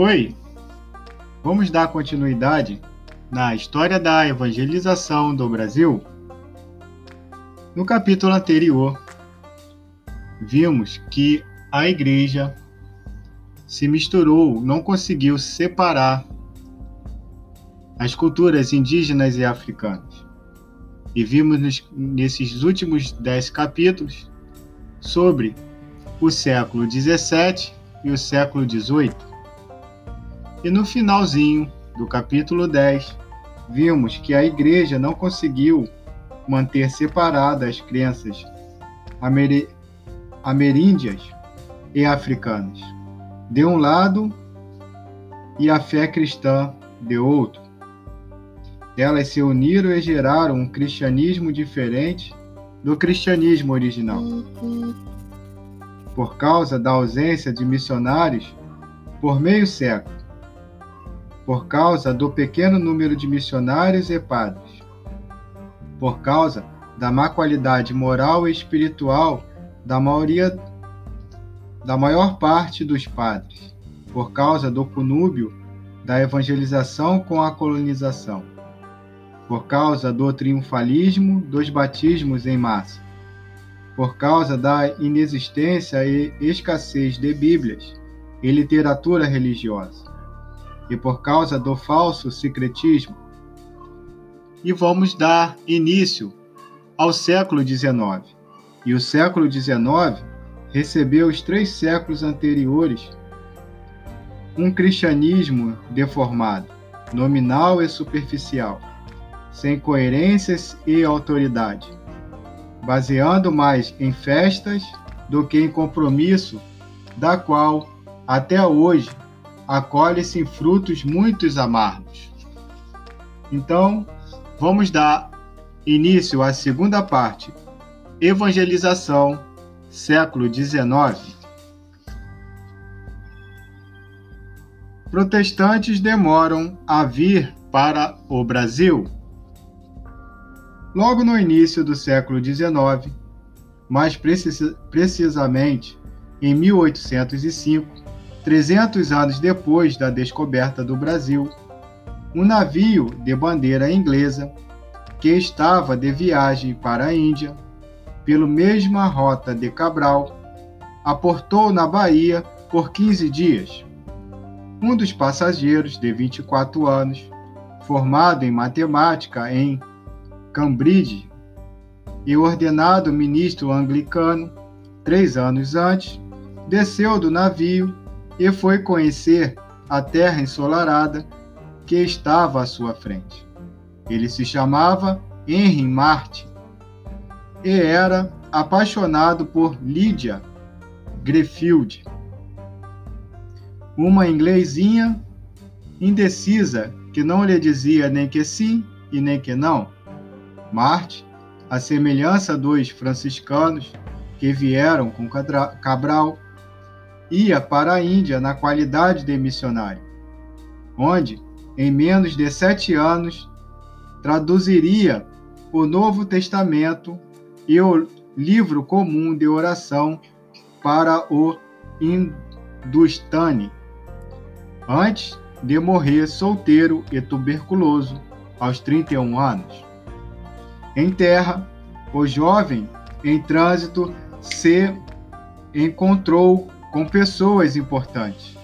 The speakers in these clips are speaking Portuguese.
Oi! Vamos dar continuidade na história da evangelização do Brasil? No capítulo anterior, vimos que a igreja se misturou, não conseguiu separar as culturas indígenas e africanas. E vimos nesses últimos dez capítulos sobre o século XVII e o século XVIII. E no finalzinho do capítulo 10, vimos que a igreja não conseguiu manter separadas as crenças amer ameríndias e africanas, de um lado, e a fé cristã de outro. Elas se uniram e geraram um cristianismo diferente do cristianismo original. Por causa da ausência de missionários por meio século, por causa do pequeno número de missionários e padres, por causa da má qualidade moral e espiritual da maioria da maior parte dos padres, por causa do conúbio da evangelização com a colonização, por causa do triunfalismo dos batismos em massa, por causa da inexistência e escassez de Bíblias e literatura religiosa, e por causa do falso secretismo. E vamos dar início ao século XIX. E o século XIX recebeu os três séculos anteriores um cristianismo deformado, nominal e superficial, sem coerências e autoridade, baseando mais em festas do que em compromisso, da qual até hoje acolhe-se frutos muitos amargos. Então, vamos dar início à segunda parte, evangelização, século XIX. Protestantes demoram a vir para o Brasil. Logo no início do século XIX, mais precisamente em 1805, 300 anos depois da descoberta do Brasil, um navio de bandeira inglesa que estava de viagem para a Índia, pela mesma rota de Cabral, aportou na Bahia por 15 dias. Um dos passageiros, de 24 anos, formado em matemática em Cambridge e ordenado ministro anglicano três anos antes, desceu do navio e foi conhecer a terra ensolarada que estava à sua frente. Ele se chamava Henry Martin e era apaixonado por Lydia Greffield, uma inglesinha indecisa que não lhe dizia nem que sim e nem que não. Marte, a semelhança dos franciscanos que vieram com Cabral, ia para a Índia na qualidade de missionário, onde, em menos de sete anos, traduziria o Novo Testamento e o livro comum de oração para o Hindustani, antes de morrer solteiro e tuberculoso aos 31 anos. Em terra, o jovem em trânsito se encontrou com pessoas importantes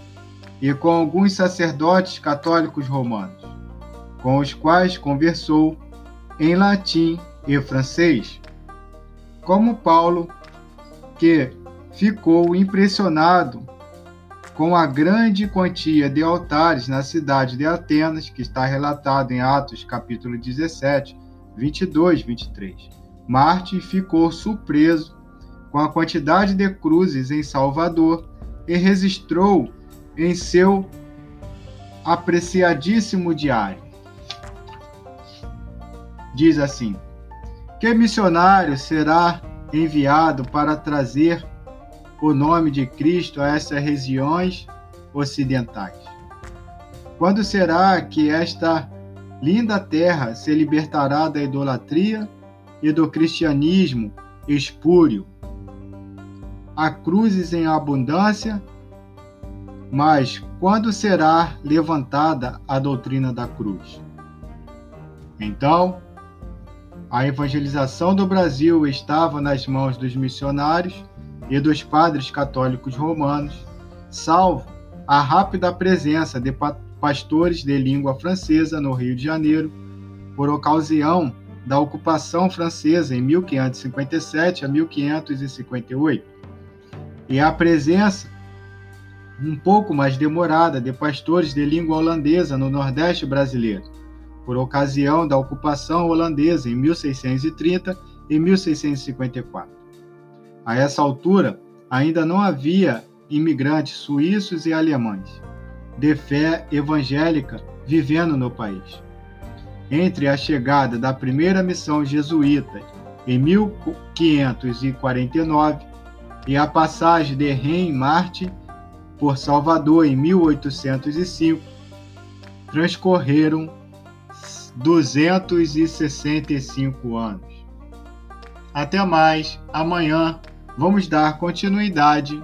e com alguns sacerdotes católicos romanos, com os quais conversou em latim e francês, como Paulo, que ficou impressionado com a grande quantia de altares na cidade de Atenas, que está relatado em Atos capítulo 17, 22, 23. Marte ficou surpreso com a quantidade de cruzes em Salvador e registrou em seu apreciadíssimo diário. Diz assim: Que missionário será enviado para trazer o nome de Cristo a essas regiões ocidentais? Quando será que esta linda terra se libertará da idolatria e do cristianismo espúrio? Há cruzes em abundância Mas quando será levantada a doutrina da cruz? Então, a evangelização do Brasil estava nas mãos dos missionários e dos padres católicos romanos, salvo a rápida presença de pastores de língua francesa no Rio de Janeiro, por ocasião da ocupação francesa em 1557 a 1558, e a presença um pouco mais demorada de pastores de língua holandesa no Nordeste brasileiro, por ocasião da ocupação holandesa em 1630 e 1654. A essa altura, ainda não havia imigrantes suíços e alemães de fé evangélica vivendo no país. Entre a chegada da primeira missão jesuíta em 1549 e a passagem de Rem Marte por Salvador em 1805, transcorreram 265 anos. Até mais, amanhã vamos dar continuidade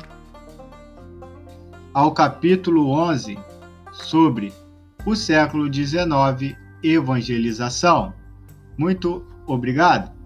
ao capítulo 11 sobre o século XIX evangelização. Muito obrigado.